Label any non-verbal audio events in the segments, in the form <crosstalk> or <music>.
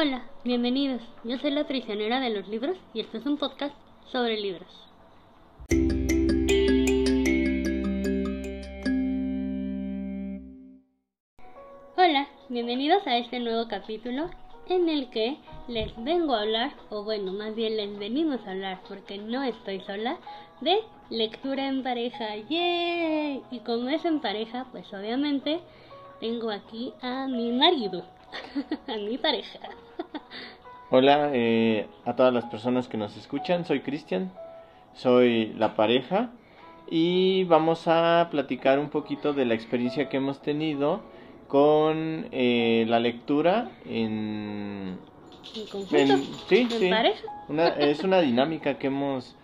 Hola, bienvenidos. Yo soy la prisionera de los libros y esto es un podcast sobre libros. Hola, bienvenidos a este nuevo capítulo en el que les vengo a hablar, o bueno, más bien les venimos a hablar porque no estoy sola, de lectura en pareja. ¡Yay! Y como es en pareja, pues obviamente tengo aquí a mi marido, <laughs> a mi pareja. Hola eh, a todas las personas que nos escuchan, soy Cristian, soy la pareja y vamos a platicar un poquito de la experiencia que hemos tenido con eh, la lectura en... ¿En conjunto? sí, ¿En sí. Una- es una dinámica que hemos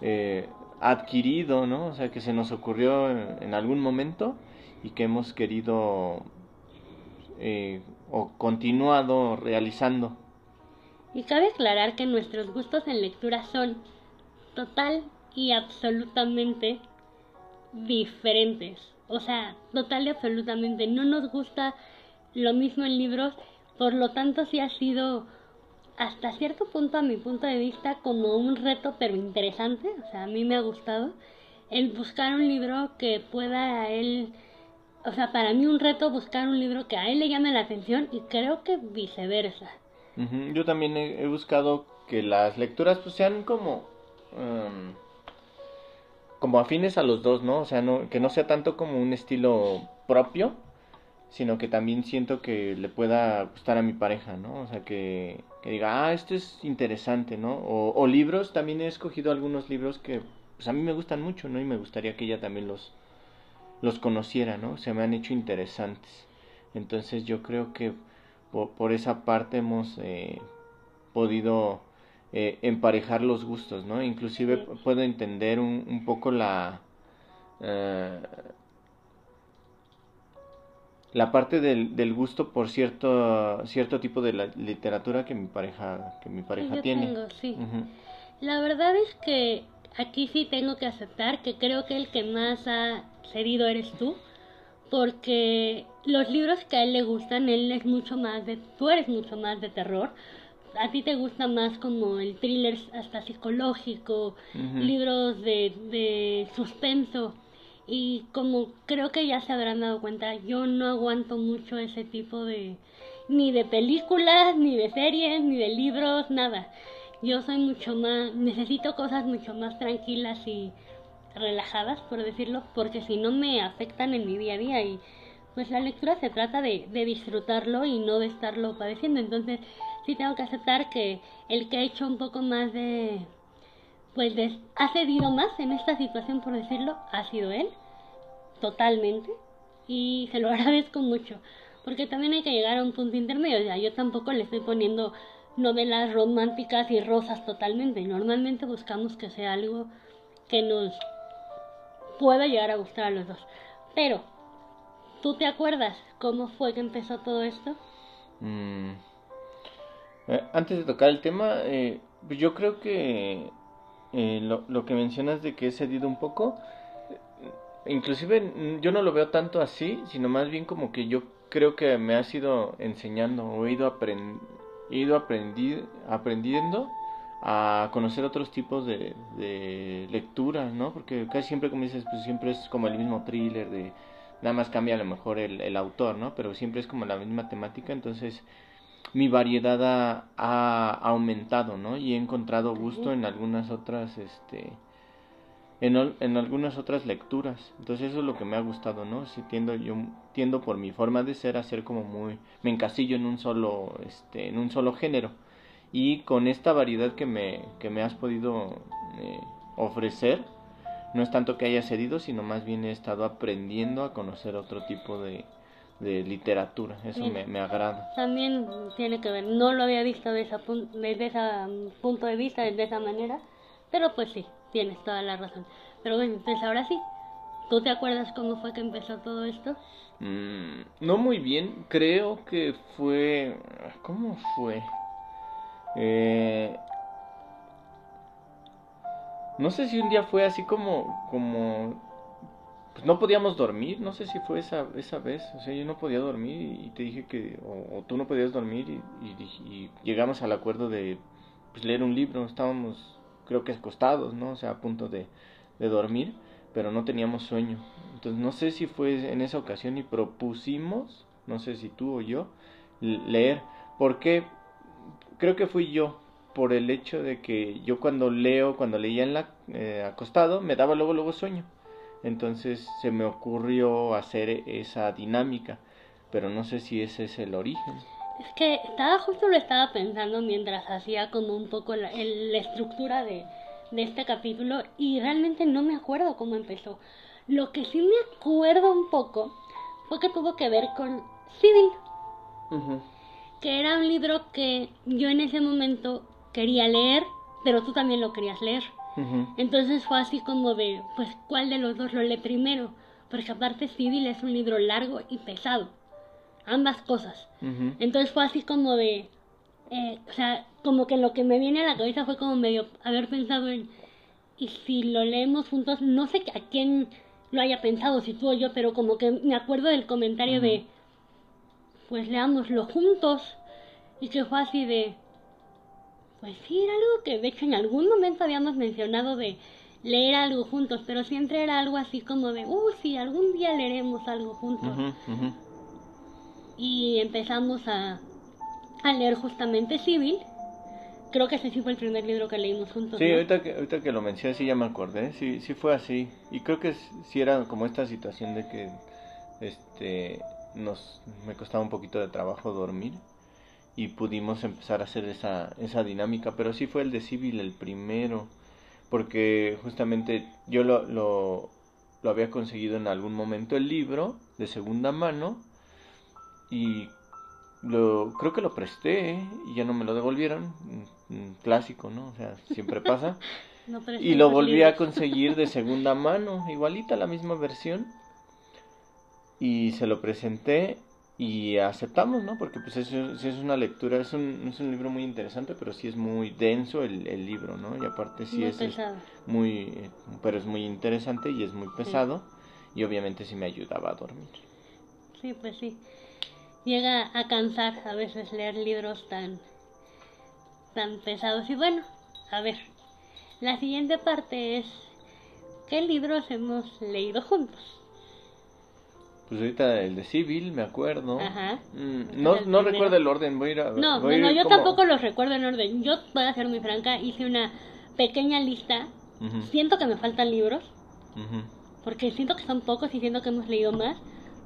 eh, adquirido, ¿no? O sea, que se nos ocurrió en, en algún momento y que hemos querido eh, o continuado realizando. Y cabe aclarar que nuestros gustos en lectura son total y absolutamente diferentes. O sea, total y absolutamente. No nos gusta lo mismo en libros, por lo tanto sí ha sido hasta cierto punto a mi punto de vista como un reto pero interesante. O sea, a mí me ha gustado el buscar un libro que pueda él... O sea, para mí un reto buscar un libro que a él le llame la atención y creo que viceversa. Yo también he, he buscado que las lecturas pues sean como em, como afines a los dos, ¿no? O sea, no, que no sea tanto como un estilo propio, sino que también siento que le pueda gustar a mi pareja, ¿no? O sea, que, que diga, ah, esto es interesante, ¿no? O, o libros, también he escogido algunos libros que pues a mí me gustan mucho, ¿no? Y me gustaría que ella también los, los conociera, ¿no? Se me han hecho interesantes. Entonces yo creo que por, por esa parte hemos eh, podido eh, emparejar los gustos, ¿no? Inclusive Sí. puedo entender un, un poco la eh, la parte del, del gusto por cierto cierto tipo de la literatura que mi pareja que mi pareja yo tiene. tengo, sí. Ujú. La verdad es que aquí sí tengo que aceptar que creo que el que más ha cedido eres tú, porque los libros que a él le gustan, él es mucho más de, tú eres mucho más de terror, a ti te gusta más como el thriller hasta psicológico, Ujú. libros de, de suspenso, y como creo que ya se habrán dado cuenta, yo no aguanto mucho ese tipo de, ni de películas, ni de series, ni de libros, nada. Yo soy mucho más, necesito cosas mucho más tranquilas y relajadas, por decirlo, porque si no me afectan en mi día a día y pues la lectura se trata de, de disfrutarlo y no de estarlo padeciendo. Entonces sí tengo que aceptar que el que ha hecho un poco más de, pues de, ha cedido más en esta situación, por decirlo, ha sido él, totalmente, y se lo <laughs> agradezco mucho, porque también hay que llegar a un punto intermedio, o sea, yo tampoco le estoy poniendo novelas románticas y rosas totalmente, normalmente buscamos que sea algo que nos pueda llegar a gustar a los dos, pero, ¿tú te acuerdas cómo fue que empezó todo esto? Mm. Eh, antes de tocar el tema, eh, pues yo creo que eh, lo, lo que mencionas de que he cedido un poco, eh, inclusive mm, yo no lo veo tanto así, sino más bien como que yo creo que me has ido enseñando o he ido, apren- he ido aprendi- aprendiendo a conocer otros tipos de, de lecturas, ¿no? Porque casi siempre, como dices, pues siempre es como el mismo thriller de... Nada más cambia a lo mejor el, el autor, ¿no? Pero siempre es como la misma temática, entonces mi variedad ha, ha aumentado, ¿no? Y he encontrado gusto en algunas otras, este, en, en algunas otras lecturas. Entonces eso es lo que me ha gustado, ¿no? Si tiendo yo tiendo por mi forma de ser a ser como muy me encasillo en un solo, este, en un solo género. Y con esta variedad que me que me has podido eh, ofrecer, no es tanto que haya cedido, sino más bien he estado aprendiendo a conocer otro tipo de, de literatura. Eso Sí. me, me agrada. También tiene que ver, no lo había visto de esa pun- desde ese punto de vista, de esa manera, pero pues sí, tienes toda la razón. Pero bueno, entonces ahora sí, ¿tú te acuerdas cómo fue que empezó todo esto? Mm, no muy bien, creo que fue... ¿Cómo fue? Eh, no sé si un día fue así como, como pues no podíamos dormir, no sé si fue esa, esa vez, o sea, yo no podía dormir y te dije que, o, tú no podías dormir y, llegamos al acuerdo de pues, leer un libro, estábamos creo que acostados, ¿no? O sea, a punto de, de dormir, pero no teníamos sueño. Entonces no sé si fue en esa ocasión y propusimos, no sé si tú o yo, leer, porque creo que fui yo, por el hecho de que yo cuando leo, cuando leía en la eh, acostado, me daba luego luego sueño. Entonces se me ocurrió hacer esa dinámica, pero no sé si ese es el origen. Es que estaba justo lo estaba pensando mientras hacía como un poco la, la estructura de, de este capítulo y realmente no me acuerdo cómo empezó. Lo que sí me acuerdo un poco fue que tuvo que ver con Civil, que era un libro que yo en ese momento quería leer, pero tú también lo querías leer. Entonces fue así como de, pues, ¿cuál de los dos lo lee primero? Porque aparte Civil es un libro largo y pesado. Ambas cosas. Entonces fue así como de, eh, o sea, como que lo que me viene a la cabeza fue como medio haber pensado en, y si lo leemos juntos, no sé a quién lo haya pensado, si tú o yo, pero como que me acuerdo del comentario de, pues leámoslo juntos, y que fue así de, pues sí, era algo que de hecho en algún momento habíamos mencionado de leer algo juntos, pero siempre era algo así como de, uh, sí, algún día leeremos algo juntos. Y empezamos a, a leer justamente Civil. Creo que ese sí fue el primer libro que leímos juntos. Sí, ahorita, que, ahorita que lo mencioné, sí ya me acordé, sí, sí fue así. Y creo que sí era como esta situación de que este nos me costaba un poquito de trabajo dormir y pudimos empezar a hacer esa, esa dinámica, pero sí fue el de Civil el primero, porque justamente yo lo, lo, lo había conseguido en algún momento el libro de segunda mano y lo, creo que lo presté y ya no me lo devolvieron, clásico, ¿no? O sea, siempre pasa. <laughs> y lo volví a conseguir de segunda mano, igualita la misma versión. Y se lo presenté y aceptamos, ¿no? Porque pues es, es una lectura, es un, es un libro muy interesante, pero sí es muy denso el, el libro, ¿no? Y aparte sí es, muy, eh, pero es muy interesante y es muy pesado y obviamente sí me ayudaba a dormir. Sí, pues sí. Llega a cansar a veces leer libros tan, tan pesados. Y bueno, a ver, la siguiente parte es, ¿qué libros hemos leído juntos? Pues ahorita el de Civil, me acuerdo. Ajá. Mm, no, no recuerdo el orden, voy a ir a... No, bueno, yo tampoco los recuerdo en orden. Yo, voy a ser muy franca, hice una pequeña lista. Siento que me faltan libros. Porque siento que son pocos y siento que hemos leído más.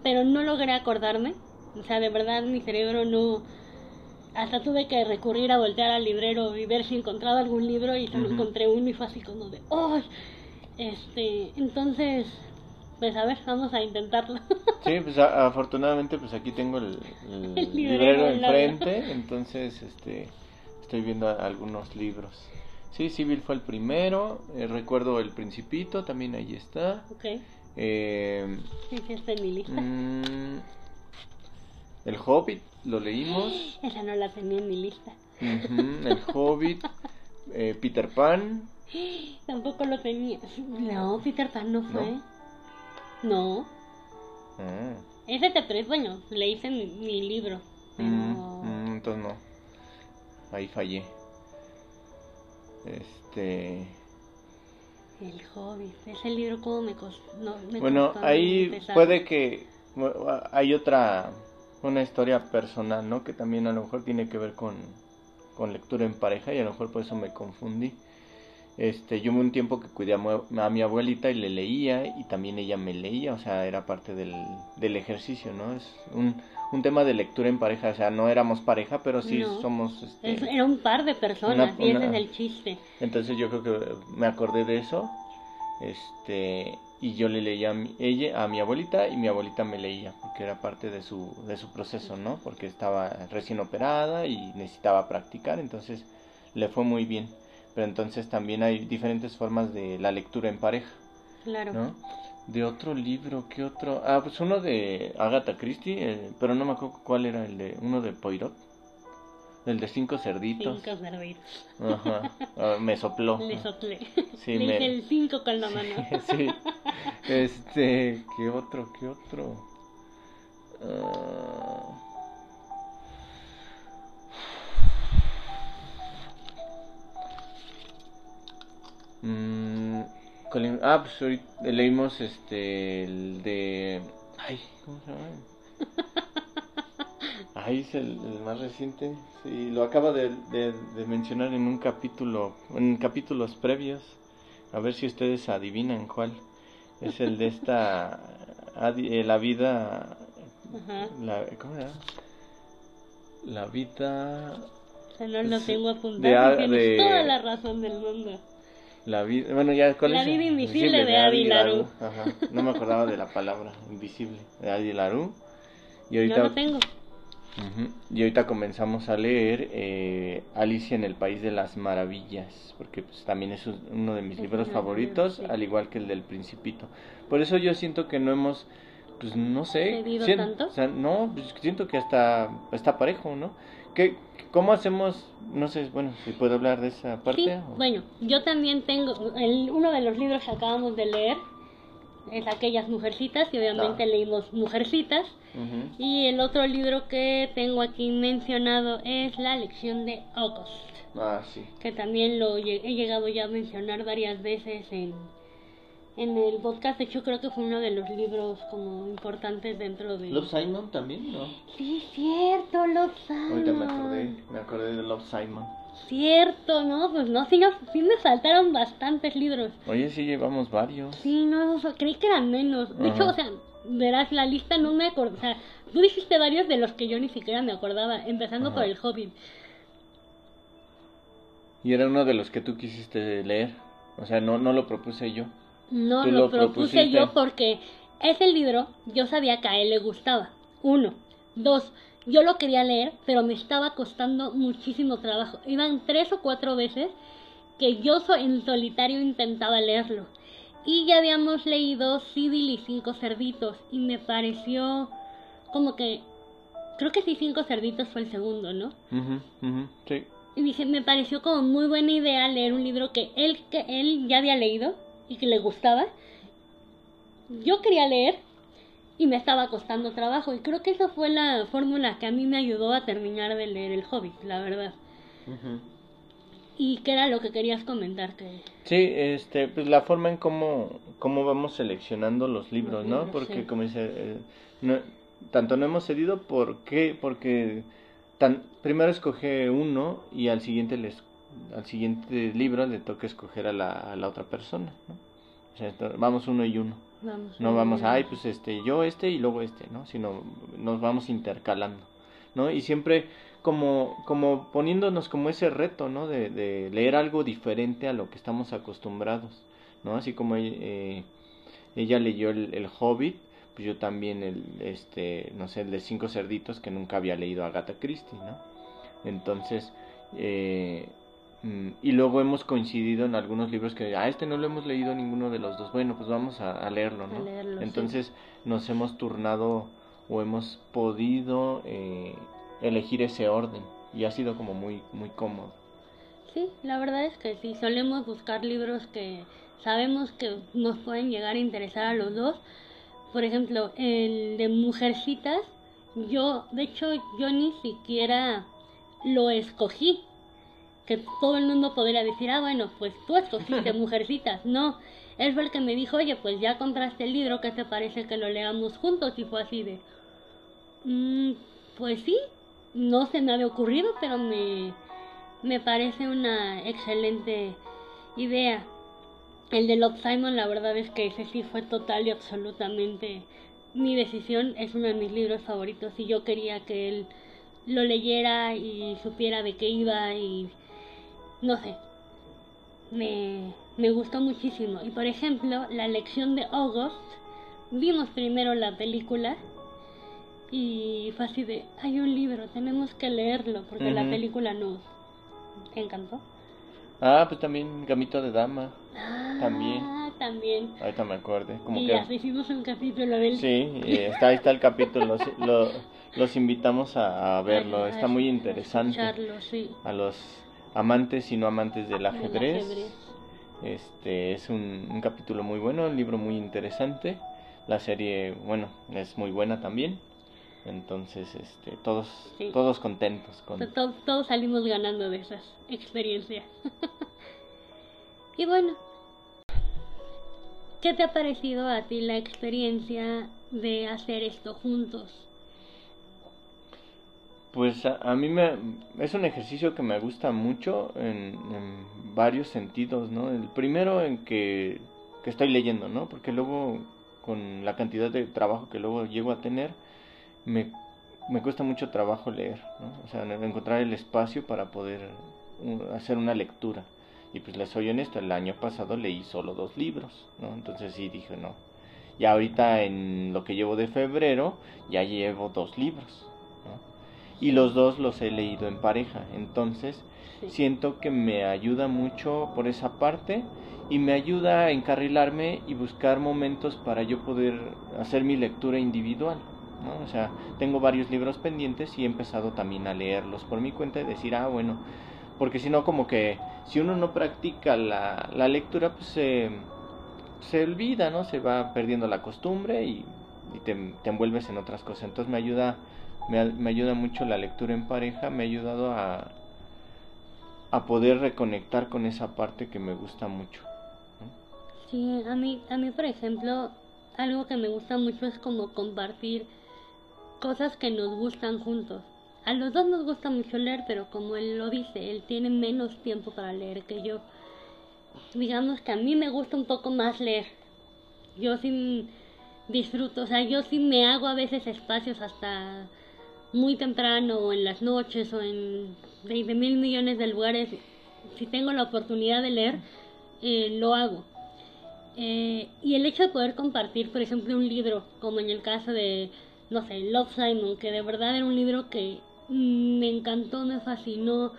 Pero no logré acordarme. O sea, de verdad mi cerebro no... Hasta tuve que recurrir a voltear al librero y ver si encontraba algún libro y solo encontré uno y fue así como de... ¡Oh! Este, entonces pues a ver, vamos a intentarlo. <laughs> Sí, pues afortunadamente pues aquí tengo el, librero enfrente, entonces este estoy viendo algunos libros. Sí, Civil fue el primero, eh, recuerdo El Principito, también ahí está. Ok. Eh, sí, sí está en mi lista. Mm, el Hobbit, lo leímos. <gasps> Esa no la tenía en mi lista. el Hobbit, eh, Peter Pan. <gasps> Tampoco lo tenía. No, Peter Pan no fue. No. Mm. Ese te tres, bueno, le hice mi, mi libro. Mm, mm, entonces no. Ahí fallé. Este. El hobby. Ese libro, como me costó? No, bueno, ahí puede que. Hay otra. Una historia personal, ¿no? Que también a lo mejor tiene que ver con, con lectura en pareja y a lo mejor por eso me confundí. Este, yo un tiempo que cuidé a, mi abuelita y le leía y también ella me leía, o sea, era parte del, del ejercicio, ¿no? Es un, un, tema de lectura en pareja, o sea, no éramos pareja, pero sí somos... Este, era un par de personas y ese es el chiste. Entonces yo creo que me acordé de eso, este, y yo le leía a mi, ella, a mi abuelita y mi abuelita me leía, porque era parte de su, de su proceso, ¿no? Porque estaba recién operada y necesitaba practicar, entonces le fue muy bien pero entonces también hay diferentes formas de la lectura en pareja. Claro. ¿no? De otro libro, ¿qué otro? Ah, pues uno de Agatha Christie, eh, pero no me acuerdo cuál era el de uno de Poirot. El de cinco cerditos. Cinco cerditos. Ajá. Ah, me sopló. Le soplé. Sí, Le me- hice el cinco con la mano. <laughs> sí. Este, ¿qué otro? ¿Qué otro? Ah. Mm, ¿cuál le- ah, pues ahorita leímos este, el de... Ay, ¿cómo se llama? <laughs> Ay, es el, el más reciente. Sí, lo acaba de, de- de mencionar en un capítulo, en capítulos previos. A ver si ustedes adivinan cuál. Es el de esta, <laughs> eh, la vida, la, ¿cómo era? La vida, O sea, no tengo De apuntado. a- Tienes de- toda la razón del mundo. La vida, bueno ya, ¿cuál La es? vida invisible de Adi Larú. Ajá, no me acordaba de la palabra invisible, de Adi Larú. Y ahorita, lo tengo. Y ahorita comenzamos a leer eh, Alicia en el País de las Maravillas, porque pues, también es un- uno de mis Es libros favoritos, sí. al igual que el del Principito. Por eso yo siento que no hemos, pues no sé, ¿Cedido sien- tanto? o sea, no, pues, siento que hasta está parejo, ¿no? ¿Qué, ¿Cómo hacemos? No sé, bueno, si puedo hablar de esa parte. Sí, o- bueno, yo también tengo el, uno de los libros que acabamos de leer es aquellas mujercitas y obviamente Ah. leímos mujercitas Ujú. y el otro libro que tengo aquí mencionado es la lección de August Ah, sí. que también lo he llegado ya a mencionar varias veces en en el podcast de hecho creo que fue uno de los libros como importantes dentro de Love Simon también, ¿no? sí cierto Love Simon Ahorita me acordé, me acordé de Love Simon. cierto no pues no sí, nos- sí me saltaron bastantes libros Oye, sí llevamos varios. Sí, no, o sea, creí que eran menos. De hecho, o sea, verás, la lista no me acuerdo. O sea, tú dijiste varios de los que yo ni siquiera me acordaba, empezando Ajá. por el Hobbit. Y era uno de los que tú quisiste leer. O sea, no, no lo propuse yo. No lo, lo propuse propusiste. yo porque ese libro yo sabía que a él le gustaba. Uno. Dos. Yo lo quería leer, pero me estaba costando muchísimo trabajo. Iban tres o cuatro veces que yo en solitario intentaba leerlo. Y ya habíamos leído Civil y Cinco Cerditos. Y me pareció como que... Creo que sí, Cinco Cerditos fue el segundo, ¿no? Sí. Y dije, me pareció como muy buena idea leer un libro que él, que él ya había leído y que le gustaba. Yo quería leer y me estaba costando trabajo. Y creo que esa fue la fórmula que a mí me ayudó a terminar de leer El Hobbit, la verdad. Y que era lo que querías comentar, que... Sí, este, pues la forma en cómo, cómo vamos seleccionando los libros, ¿no? Porque como dice, eh, no- tanto no hemos cedido, ¿por qué? Porque tan, primero escoge uno y al siguiente les, al siguiente libro le toca escoger a la, a la otra persona, ¿no? O sea, esto- vamos uno y uno. Vamos, No vamos, ay, pues este, yo este y luego este, ¿no? Sino nos vamos intercalando, ¿no? Y siempre como, como poniéndonos como ese reto, ¿no? De, de leer algo diferente a lo que estamos acostumbrados, ¿no? Así como eh, ella leyó el, el Hobbit, pues yo también el, este, no sé, el de Cinco Cerditos, que nunca había leído a Agatha Christie, ¿no? Entonces, eh, y luego hemos coincidido en algunos libros que, ah, este no lo hemos leído ninguno de los dos, bueno, pues vamos a, a leerlo, ¿no? A leerlo, sí. Entonces nos hemos turnado o hemos podido eh, elegir ese orden y ha sido como muy, muy cómodo. Sí, la verdad es que sí, solemos buscar libros que sabemos que nos pueden llegar a interesar a los dos. Por ejemplo, el de Mujercitas, yo, de hecho, yo ni siquiera lo escogí. Que todo el mundo podría decir, ah, bueno, pues tú escogiste <laughs> Mujercitas. No, él fue el que me dijo, oye, pues ya compraste el libro, ¿qué te parece que lo leamos juntos? Y fue así de, "Mm, pues sí, no se me había ocurrido, pero me, me parece una excelente idea. El de Love Simon, la verdad es que ese sí fue total y absolutamente mi decisión. Es uno de mis libros favoritos y yo quería que él lo leyera y supiera de qué iba y no sé. Me, me gustó muchísimo. Y por ejemplo, la lección de August, vimos primero la película y fue así de, hay un libro, tenemos que leerlo porque la película nos encantó. Ah, pues también Gamito de Dama. También. Ah, también. Ahorita me acordé. Como y que... hicimos un capítulo de él. Sí, está, ahí está el capítulo. Los, lo- los invitamos a, a verlo. A- a Está muy interesante. sí. A los amantes y no amantes del ajedrez. ajedrez. Este es un, un capítulo muy bueno, un libro muy interesante. La serie, bueno, es muy buena también. Entonces, este, todos, Sí. todos contentos con. To- to- todos salimos ganando de esas experiencias. <laughs> y bueno, ¿qué te ha parecido a ti la experiencia de hacer esto juntos? Pues a, mí me es un ejercicio que me gusta mucho en, varios sentidos, ¿no? El primero en que, estoy leyendo, ¿no? Porque luego con la cantidad de trabajo que luego llego a tener, me, me cuesta mucho trabajo leer, ¿no? O sea, encontrar el espacio para poder uh, hacer una lectura. Y pues les soy honesto, el año pasado leí solo dos libros, ¿no? Entonces sí dije, no. Y ahorita en lo que llevo de febrero, ya llevo dos libros. Y los dos los he leído en pareja. Entonces Sí. siento que me ayuda mucho por esa parte y me ayuda a encarrilarme y buscar momentos para yo poder hacer mi lectura individual. ¿no? O sea, tengo varios libros pendientes y he empezado también a leerlos por mi cuenta y decir, ah, bueno, porque si no, como que si uno no practica la, la lectura, pues se, se olvida, ¿no? Se va perdiendo la costumbre y, y te, te envuelves en otras cosas. Entonces me ayuda, me, me ayuda mucho la lectura en pareja, me ha ayudado a, a poder reconectar con esa parte que me gusta mucho. Sí, a mí, a mí por ejemplo, algo que me gusta mucho es como compartir cosas que nos gustan juntos. A los dos nos gusta mucho leer, pero como él lo dice, él tiene menos tiempo para leer que yo. Digamos que a mí me gusta un poco más leer. Yo sí disfruto, o sea, yo sí me hago a veces espacios hasta muy temprano o en las noches o en 20 mil millones de lugares. Si tengo la oportunidad de leer, eh, lo hago. Eh, y el hecho de poder compartir, por ejemplo, un libro, como en el caso de, no sé, Love Simon, que de verdad era un libro que me encantó, me fascinó,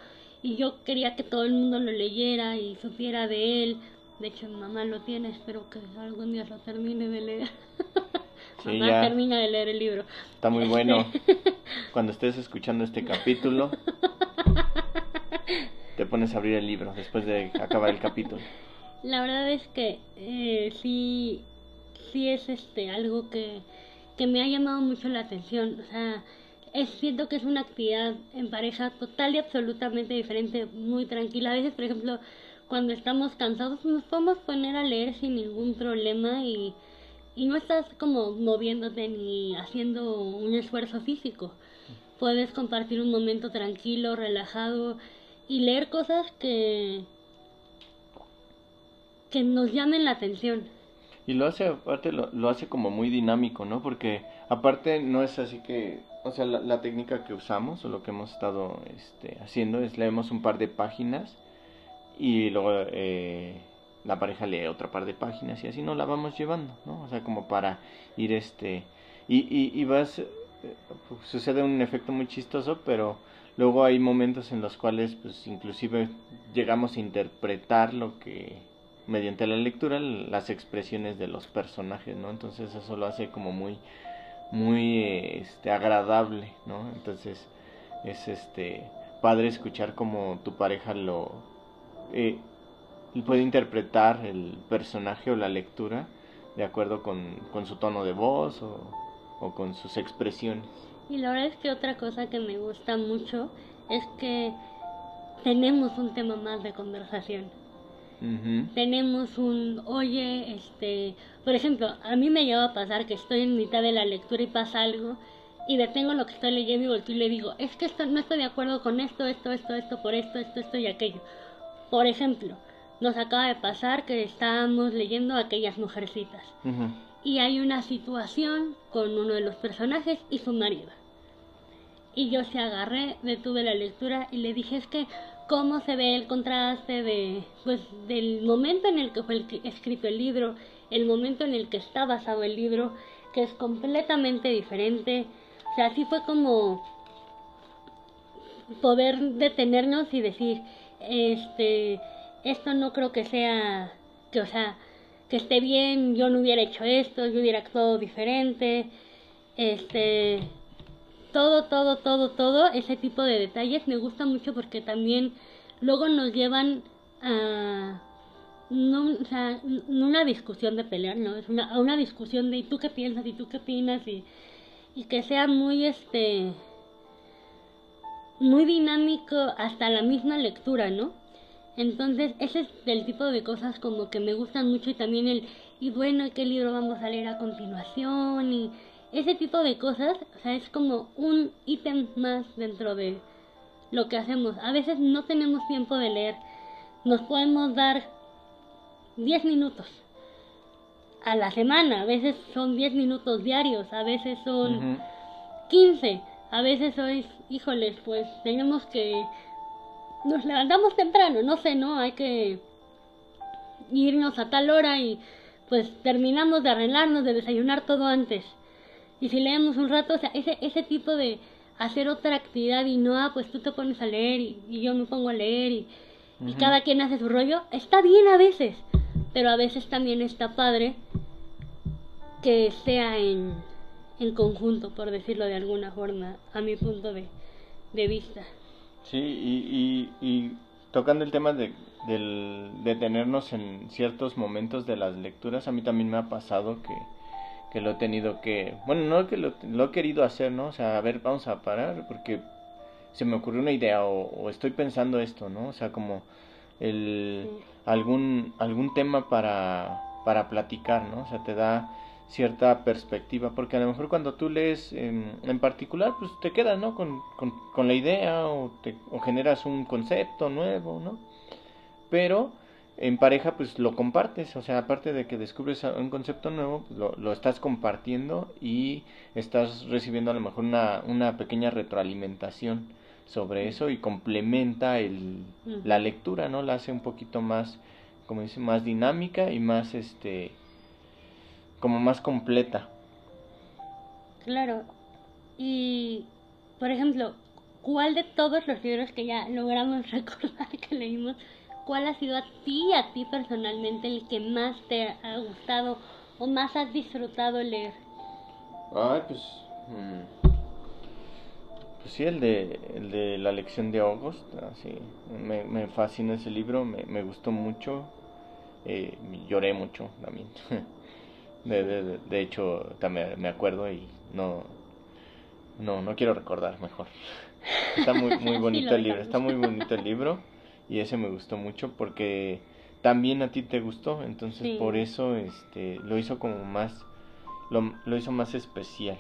y yo quería que todo el mundo lo leyera y supiera de él. De hecho, mi mamá lo tiene, espero que algún día lo termine de leer. <laughs> Sí, ya. termina de leer el libro. Está muy bueno. <laughs> Cuando estés escuchando este capítulo, te pones a abrir el libro después de acabar el capítulo. La verdad es que eh, sí, sí es este algo que, que me ha llamado mucho la atención. O sea, es, siento que es una actividad en pareja total y absolutamente diferente, muy tranquila. A veces, por ejemplo, cuando estamos cansados nos podemos poner a leer sin ningún problema y, y no estás como moviéndote ni haciendo un esfuerzo físico. Puedes compartir un momento tranquilo, relajado y leer cosas que, que nos llamen la atención. Y lo hace, aparte, lo, lo hace como muy dinámico, ¿no? Porque aparte no es así que, o sea, la, técnica que usamos o lo que hemos estado este, haciendo es leemos un par de páginas y luego eh, la pareja lee otra par de páginas y así nos la vamos llevando, ¿no? O sea, como para ir este... Y, y, y vas... eh, sucede un efecto muy chistoso, pero luego hay momentos en los cuales pues inclusive llegamos a interpretar lo que mediante la lectura las expresiones de los personajes, ¿no? Entonces eso lo hace como muy muy este agradable, ¿no? Entonces es este padre escuchar como tu pareja lo eh, puede interpretar el personaje o la lectura de acuerdo con, con su tono de voz o, o con sus expresiones. Y la verdad es que otra cosa que me gusta mucho es que tenemos un tema más de conversación. Tenemos un, oye, este, por ejemplo, a mí me lleva a pasar que estoy en mitad de la lectura y pasa algo y detengo lo que estoy leyendo y volteo y le digo, es que esto, no estoy de acuerdo con esto, esto, esto, esto, por esto, esto, esto y aquello. Por ejemplo, nos acaba de pasar que estábamos leyendo aquellas mujercitas Ujú. y hay una situación con uno de los personajes y su marido. Y yo se agarré, detuve la lectura y le dije es que cómo se ve el contraste de pues del momento en el que fue el escrito el libro, el momento en el que está basado el libro, que es completamente diferente. O sea, así fue como poder detenernos y decir, este, esto no creo que sea, que o sea, que esté bien, yo no hubiera hecho esto, yo hubiera actuado diferente, este, todo, todo, todo, todo, ese tipo de detalles me gusta mucho porque también luego nos llevan a no, o sea, una discusión de pelear, no, es una, una discusión de ¿y tú qué piensas? ¿y tú qué opinas? Y, y que sea muy, este, muy dinámico hasta la misma lectura, ¿no? Entonces, ese es el tipo de cosas como que me gustan mucho y también el, y bueno, ¿qué libro vamos a leer a continuación? Y ese tipo de cosas, o sea, es como un ítem más dentro de lo que hacemos. A veces no tenemos tiempo de leer, nos podemos dar 10 minutos a la semana, a veces son 10 minutos diarios, a veces son 15, a veces sois, híjoles, pues tenemos que nos levantamos temprano, no sé, ¿no? Hay que irnos a tal hora y pues terminamos de arreglarnos, de desayunar todo antes. Y si leemos un rato, o sea, ese, ese tipo de hacer otra actividad y no, ah, pues tú te pones a leer y, yo me pongo a leer y, y cada quien hace su rollo, está bien a veces, pero a veces también está padre que sea en, en conjunto, por decirlo de alguna forma, a mi punto de, de vista. Sí, y, y, y tocando el tema de, del detenernos en ciertos momentos de las lecturas, a mí también me ha pasado que, que lo he tenido que, bueno, no que lo, lo, he querido hacer, ¿no? O sea, a ver, vamos a parar porque se me ocurrió una idea o, o estoy pensando esto, ¿no? O sea, como el, algún, algún tema para, para platicar, ¿no? O sea, te da cierta perspectiva, porque a lo mejor cuando tú lees en, en particular, pues te quedas, ¿no? Con, con, con la idea o, te, o generas un concepto nuevo, ¿no? Pero en pareja, pues lo compartes, o sea, aparte de que descubres un concepto nuevo, pues, lo, lo, estás compartiendo y estás recibiendo a lo mejor una, una pequeña retroalimentación sobre eso y complementa el, la lectura, ¿no? La hace un poquito más, como dice, más dinámica y más, este, como más completa. Claro. Y, por ejemplo, ¿cuál de todos los libros que ya logramos <laughs> recordar que leímos, cuál ha sido a ti, a ti personalmente, el que más te ha gustado o más has disfrutado leer? Ay, pues... Mmm, pues sí, el de, el de la lección de August, así, me, me fascina ese libro, me, me gustó mucho, eh, lloré mucho también. <laughs> De, de, de, hecho, también me acuerdo y no, no, no quiero recordar mejor. Está muy, muy <laughs> bonito el libro, está muy bonito el libro y ese me gustó mucho porque también a ti te gustó, entonces sí. por eso este, lo hizo como más, lo, lo hizo más especial.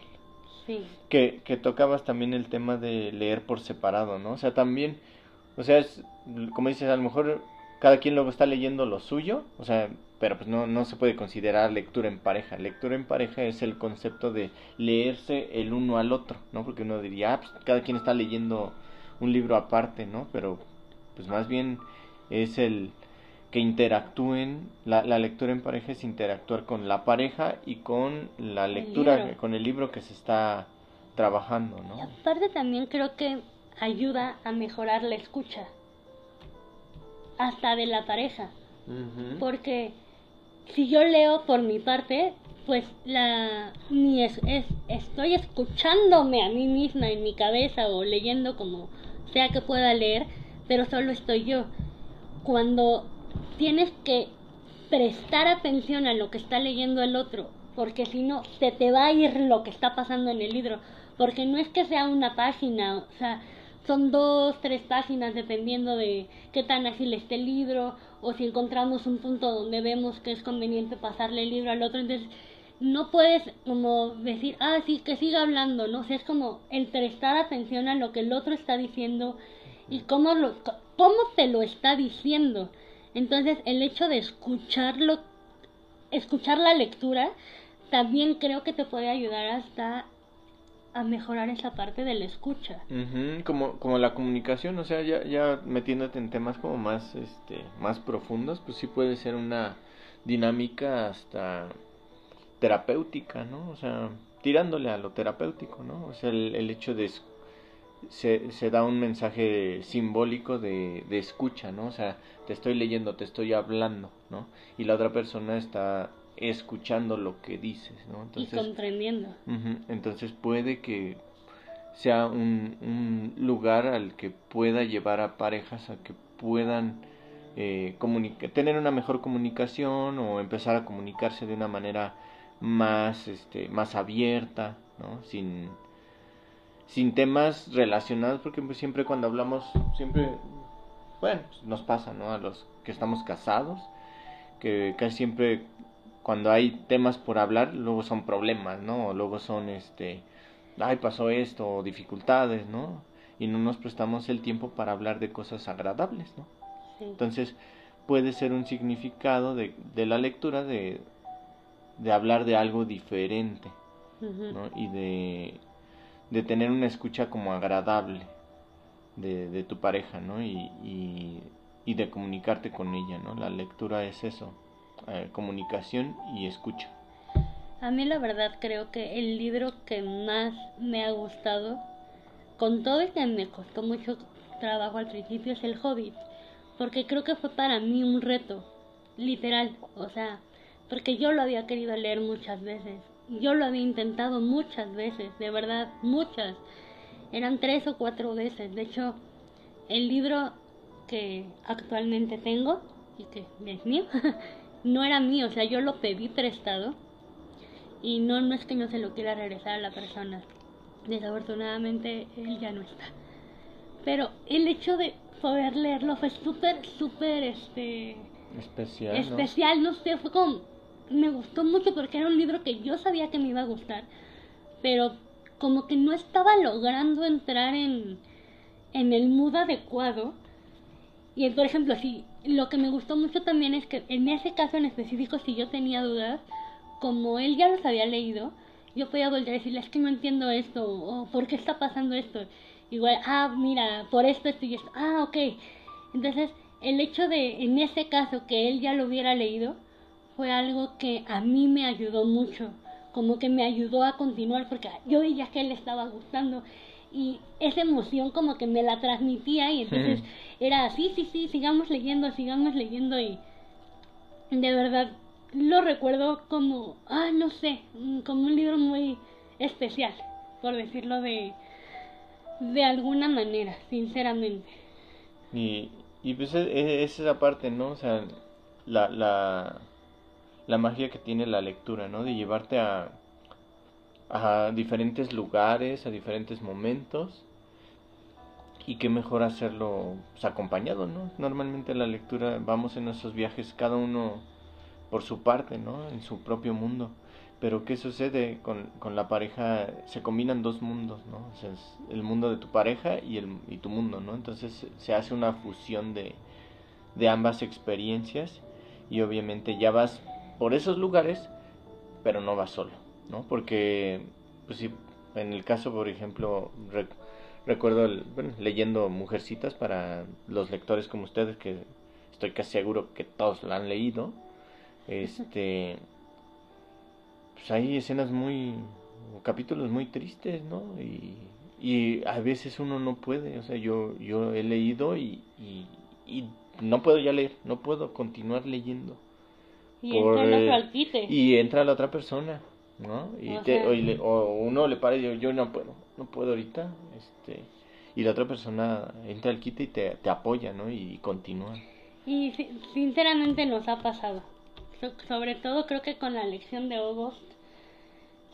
Sí. Que, que tocabas también el tema de leer por separado, ¿no? O sea, también, o sea, es, como dices, a lo mejor cada quien luego está leyendo lo suyo, o sea, pero pues no, no se puede considerar lectura en pareja. Lectura en pareja es el concepto de leerse el uno al otro, ¿no? Porque uno diría, ah, pues cada quien está leyendo un libro aparte, ¿no? Pero pues más bien es el que interactúen, la, la lectura en pareja es interactuar con la pareja y con la lectura, el con el libro que se está trabajando, ¿no? Y aparte también creo que ayuda a mejorar la escucha, hasta de la pareja, uh -huh. porque si yo leo por mi parte, pues la ni es, es, estoy escuchándome a mí misma en mi cabeza o leyendo como sea que pueda leer, pero solo estoy yo. Cuando tienes que prestar atención a lo que está leyendo el otro, porque si no, se te va a ir lo que está pasando en el libro, porque no es que sea una página, o sea, son dos, tres páginas dependiendo de qué tan ágil esté el libro o si encontramos un punto donde vemos que es conveniente pasarle el libro al otro, entonces no puedes como decir, ah, sí, que siga hablando, ¿no? O es como el prestar atención a lo que el otro está diciendo y cómo, lo, cómo te lo está diciendo. Entonces, el hecho de escucharlo, escuchar la lectura, también creo que te puede ayudar hasta a mejorar esa parte de la escucha. Como, como la comunicación, o sea, ya, ya metiéndote en temas como más, este, más profundos, pues sí puede ser una dinámica hasta terapéutica, ¿no? O sea, tirándole a lo terapéutico, ¿no? O sea, el, el hecho de, se, se da un mensaje simbólico de, de escucha, ¿no? O sea, te estoy leyendo, te estoy hablando, ¿no? Y la otra persona está escuchando lo que dices, ¿no? Entonces, y comprendiendo. entonces puede que sea un, un, lugar al que pueda llevar a parejas a que puedan eh, tener una mejor comunicación o empezar a comunicarse de una manera más, este, más abierta, ¿no? Sin, sin temas relacionados, porque pues, siempre cuando hablamos, siempre, bueno, pues, nos pasa, ¿no? A los que estamos casados, que casi siempre cuando hay temas por hablar, luego son problemas, ¿no? O luego son, este, ay, pasó esto, o dificultades, ¿no? Y no nos prestamos el tiempo para hablar de cosas agradables, ¿no? Entonces, puede ser un significado de, de la lectura de, de hablar de algo diferente, ¿no? Y de, de tener una escucha como agradable de, de tu pareja, ¿no? Y, y, y de comunicarte con ella, ¿no? La lectura es eso, eh, comunicación y escucha. A mí la verdad creo que el libro que más me ha gustado, con todo y que me costó mucho trabajo al principio, es El Hobbit. Porque creo que fue para mí un reto, literal. O sea, porque yo lo había querido leer muchas veces. Yo lo había intentado muchas veces, de verdad, muchas. Eran tres o cuatro veces. De hecho, el libro que actualmente tengo y que es mío, <laughs> no era mío, o sea, yo lo pedí prestado y no, no es que no se lo quiera regresar a la persona. Desafortunadamente él ya no está. Pero el hecho de poder leerlo fue súper, súper, este... Especial. Especial, ¿no? sé, fue como... Me gustó mucho porque era un libro que yo sabía que me iba a gustar, pero como que no estaba logrando entrar en, en el mood adecuado. Y por ejemplo, si lo que me gustó mucho también es que en ese caso en específico, si yo tenía dudas, como él ya los había leído, yo podía volver a decirle, es que no entiendo esto, o por qué está pasando esto. Igual, ah, mira, por esto, esto y esto. Ah, ok. Entonces, el hecho de, en ese caso, que él ya lo hubiera leído, fue algo que a mí me ayudó mucho. Como que me ayudó a continuar, porque yo veía que él estaba gustando. Y esa emoción como que me la transmitía y entonces era, sí, sí, sí, sigamos leyendo, sigamos leyendo y de verdad lo recuerdo como, ah, no sé, mm, como un libro muy especial, por decirlo de, de alguna manera, sinceramente. Y, y pues es, es esa parte, ¿no? O sea, la, la, la magia que tiene la lectura, ¿no? De llevarte a, a diferentes lugares, a diferentes momentos. Y qué mejor hacerlo pues, acompañado, ¿no? Normalmente la lectura, vamos en esos viajes, cada uno por su parte, ¿no? En su propio mundo. Pero ¿qué sucede con, con la pareja? Se combinan dos mundos, ¿no? O sea, el mundo de tu pareja y, el, y tu mundo, ¿no? Entonces se hace una fusión de, de ambas experiencias y obviamente ya vas por esos lugares, pero no vas solo, ¿no? Porque, pues sí, en el caso, por ejemplo, recuerdo bueno, leyendo Mujercitas para los lectores como ustedes, que estoy casi seguro que todos la han leído, este. Pues hay escenas muy. capítulos muy tristes, ¿no? Y, y a veces uno no puede, o sea, yo, yo he leído y, y, y no puedo ya leer, no puedo continuar leyendo. Y entra Y entra la otra persona, ¿no? Y o, te, o, uno le para y yo, yo no puedo, no puedo ahorita, este y la otra persona entra al quite y te, te apoya, ¿no? Y continúa. Y sinceramente nos ha pasado sobre todo creo que con la lección de August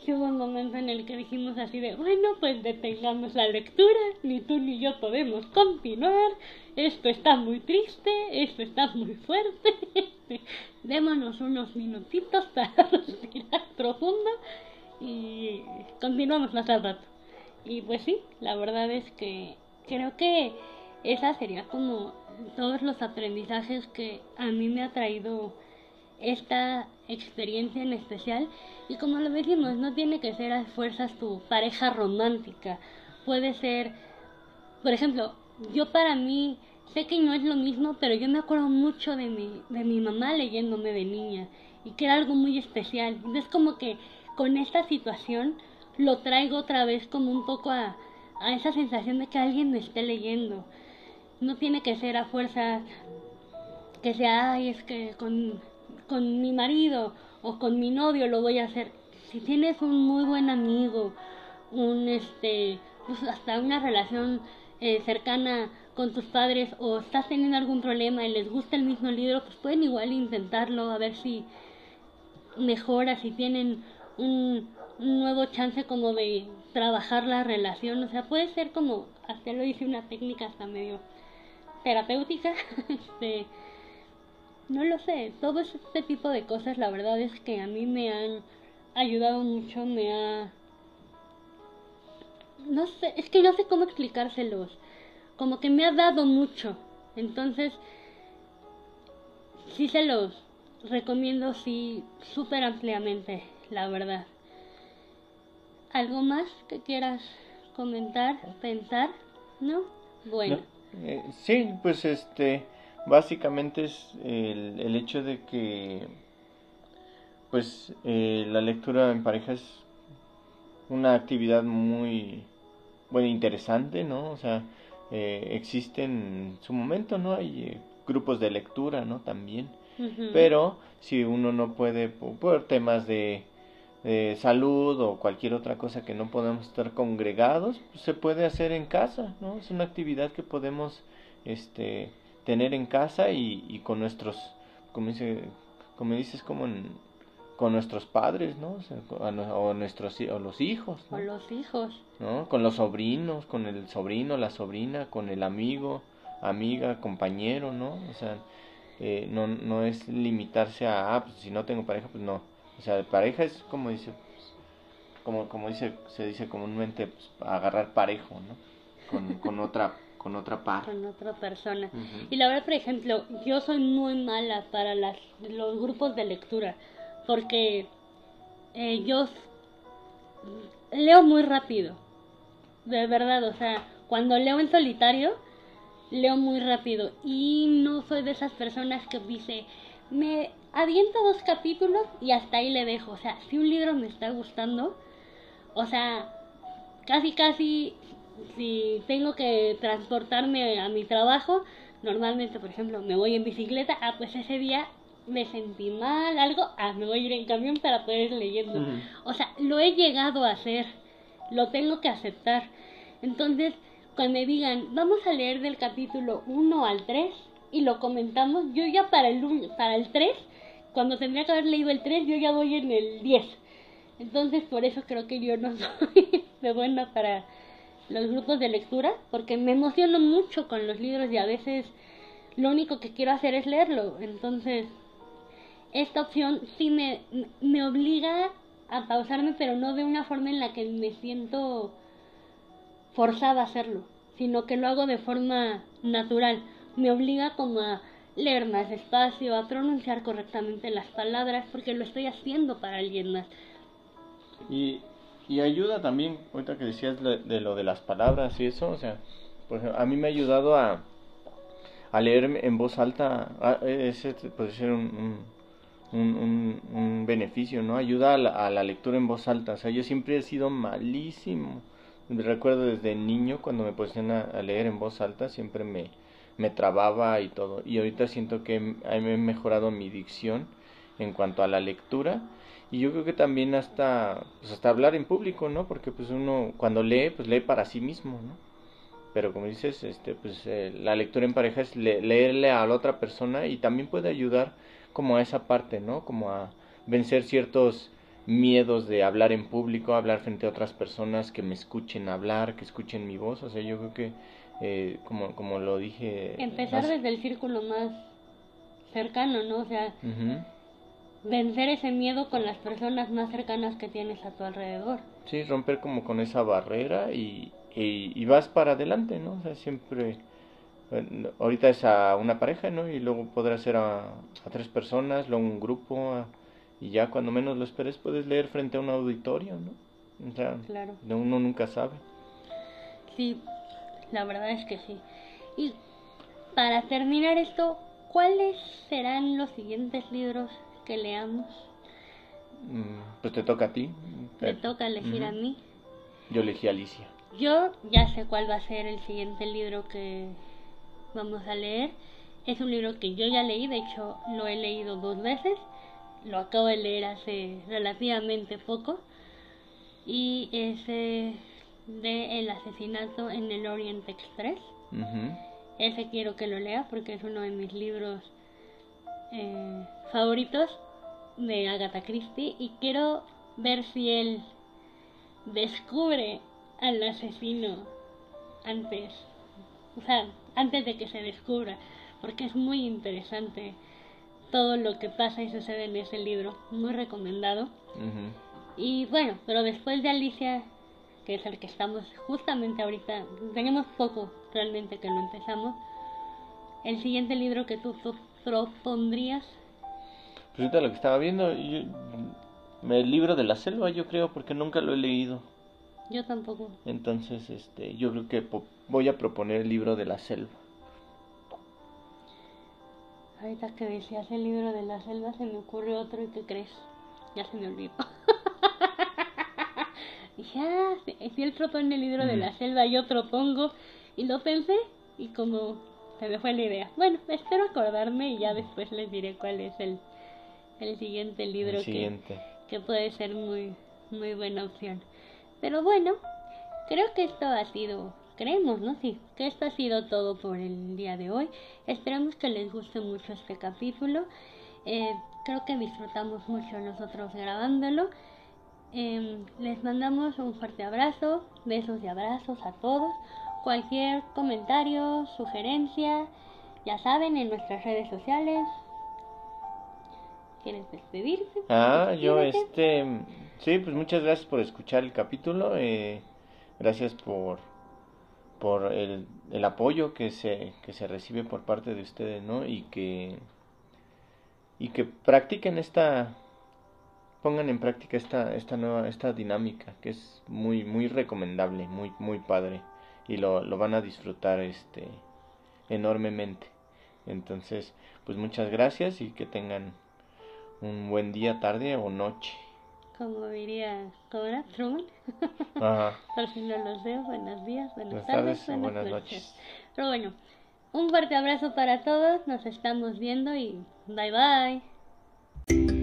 hubo un momento en el que dijimos así de, bueno, pues detengamos la lectura, ni tú ni yo podemos continuar, esto está muy triste, esto está muy fuerte, <laughs> démonos unos minutitos <laughs> para respirar profundo y continuamos más al rato. Y pues sí, la verdad es que creo que esa sería como todos los aprendizajes que a mí me ha traído esta experiencia en especial y como lo decimos, no tiene que ser a fuerzas tu pareja romántica, puede ser, por ejemplo, yo para mí sé que no es lo mismo, pero yo me acuerdo mucho de mi, de mi mamá leyéndome de niña y que era algo muy especial. Entonces como que con esta situación lo traigo otra vez como un poco a, a esa sensación de que alguien me esté leyendo. No tiene que ser a fuerza que sea, ay, es que con, con mi marido o con mi novio lo voy a hacer. Si tienes un muy buen amigo, un este, pues hasta una relación eh, cercana con tus padres o estás teniendo algún problema y les gusta el mismo libro, pues pueden igual intentarlo a ver si mejora, si tienen un, nuevo chance como de trabajar la relación, o sea, puede ser como, hasta lo hice una técnica hasta medio terapéutica, <laughs> este, no lo sé, todo este tipo de cosas la verdad es que a mí me han ayudado mucho, me ha... No sé, es que no sé cómo explicárselos como que me ha dado mucho. Entonces, sí se los recomiendo, sí, súper ampliamente, la verdad. ¿Algo más que quieras comentar, pensar? ¿No? Bueno. Eh, sí, pues este, básicamente es el, el hecho de que, pues, eh, la lectura en pareja es una actividad muy, bueno, interesante, ¿no? O sea, eh, existen en su momento, ¿no? Hay eh, grupos de lectura, ¿no? También. Pero si uno no puede, por, temas de, salud o cualquier otra cosa que no podemos estar congregados, pues se puede hacer en casa, ¿no? Es una actividad que podemos este, tener en casa y, y con nuestros, como, dice, como dices, como en, con nuestros padres, ¿no? O, nuestros o los hijos. Con los hijos. ¿No? Con los sobrinos, con el sobrino, la sobrina, con el amigo, amiga, compañero, ¿no? O sea, eh, no, no es limitarse a, ah, pues si no tengo pareja, pues no. O sea, pareja es como dice, pues, como, como dice, se dice comúnmente, pues, agarrar parejo, ¿no? Con, con otra con otra par. Con otra persona. Y la verdad, por ejemplo, yo soy muy mala para las, los grupos de lectura porque eh, yo leo muy rápido, de verdad, o sea, cuando leo en solitario, leo muy rápido y no soy de esas personas que dice, me aviento dos capítulos y hasta ahí le dejo, o sea, si un libro me está gustando, o sea, casi casi si tengo que transportarme a mi trabajo, normalmente, por ejemplo, me voy en bicicleta, ah, pues ese día me sentí mal, algo, ah, me voy a ir en camión para poder ir leyendo. O sea, lo he llegado a hacer, lo tengo que aceptar. Entonces, cuando me digan, vamos a leer del capítulo 1 al 3 y lo comentamos, yo ya para el, para el 3, cuando tendría que haber leído el 3, yo ya voy en el 10. Entonces, por eso creo que yo no <laughs> soy de buena para los grupos de lectura, porque me emociono mucho con los libros y a veces lo único que quiero hacer es leerlo. Entonces, esta opción sí me, me obliga a pausarme, pero no de una forma en la que me siento forzada a hacerlo, sino que lo hago de forma natural. Me obliga como a leer más despacio, a pronunciar correctamente las palabras, porque lo estoy haciendo para alguien más. Y, y ayuda también, ahorita que decías de, lo de las palabras y eso, o sea, ejemplo, a mí me ha ayudado a, a leer en voz alta, ese puede ser un un, un, beneficio, ¿no? Ayuda a la, lectura en voz alta. O sea, yo siempre he sido malísimo. Recuerdo desde niño cuando me pusieron a, leer en voz alta, siempre me, me trababa y todo. Y ahorita siento que he, he mejorado mi dicción en cuanto a la lectura. Y yo creo que también hasta, pues hasta hablar en público, ¿no? Porque pues uno cuando lee, pues lee para sí mismo, ¿no? Pero como dices, este, pues eh, la lectura en pareja es leerle a la otra persona y también puede ayudar como a esa parte, ¿no? Como a vencer ciertos miedos de hablar en público, hablar frente a otras personas, que me escuchen hablar, que escuchen mi voz. O sea, yo creo que, eh, como, como lo dije... Empezar desde el círculo más cercano, ¿no? O sea, vencer ese miedo con las personas más cercanas que tienes a tu alrededor. Sí, romper como con esa barrera y, y, y vas para adelante, ¿no? O sea, siempre ahorita es a una pareja, ¿no? Y luego podrá ser a, tres personas, luego un grupo, y ya cuando menos lo esperes puedes leer frente a un auditorio, ¿no? O sea, claro. uno nunca sabe. Sí, la verdad es que sí. Y para terminar esto, ¿cuáles serán los siguientes libros que leamos? Mm, pues te toca a ti. Te toca elegir a mí. Yo elegí a Alicia. yo ya sé cuál va a ser el siguiente libro que vamos a leer. Es un libro que yo ya leí, de hecho lo he leído dos veces. Lo acabo de leer hace relativamente poco. Y es de El asesinato en el Orient Express. Ese quiero que lo lea porque es uno de mis libros eh, favoritos de Agatha Christie y quiero ver si él descubre al asesino antes, o sea, antes de que se descubra, porque es muy interesante todo lo que pasa y sucede en ese libro, muy recomendado. Y bueno, pero después de Alicia, que es el que estamos justamente ahorita, tenemos poco realmente que lo empezamos, el siguiente libro que tú, tú propondrías. Pues ahorita lo que estaba viendo, el libro de la selva, yo creo, porque nunca lo he leído. Yo tampoco. Entonces, este, yo creo que voy a proponer el libro de la selva. Ahorita que decías el libro de la selva, se me ocurre otro y ¿qué crees? Ya se me olvidó. <laughs> Dije, ah, si él propone el libro de la selva, yo propongo. Y lo pensé y como se me fue la idea. Bueno, espero acordarme y ya después les diré cuál es el, el siguiente libro Que, que puede ser muy, muy buena opción. Pero bueno, creo que esto ha sido, creemos, ¿no? Sí, que esto ha sido todo por el día de hoy. Esperamos que les guste mucho este capítulo. Eh, creo que disfrutamos mucho nosotros grabándolo. Em, les mandamos un fuerte abrazo, besos y abrazos a todos. Cualquier comentario, sugerencia, ya saben, en nuestras redes sociales. ¿Quieres despedirte? Ah, yo este Sí, pues muchas gracias por escuchar el capítulo. Eh, gracias por, por el, el, apoyo que se, que se recibe por parte de ustedes, ¿no? Y que, y que practiquen esta, pongan en práctica esta, esta nueva, esta dinámica, que es muy, muy recomendable, muy, muy padre. Y lo, lo van a disfrutar este enormemente. Entonces, pues muchas gracias y que tengan un buen día, tarde o noche como diría, ¿cómo era? Truman. <laughs> Ajá. Por si no los veo, buenos días, buenas, tardes, buenas, noches. Pero bueno, un fuerte abrazo para todos, nos estamos viendo y bye bye.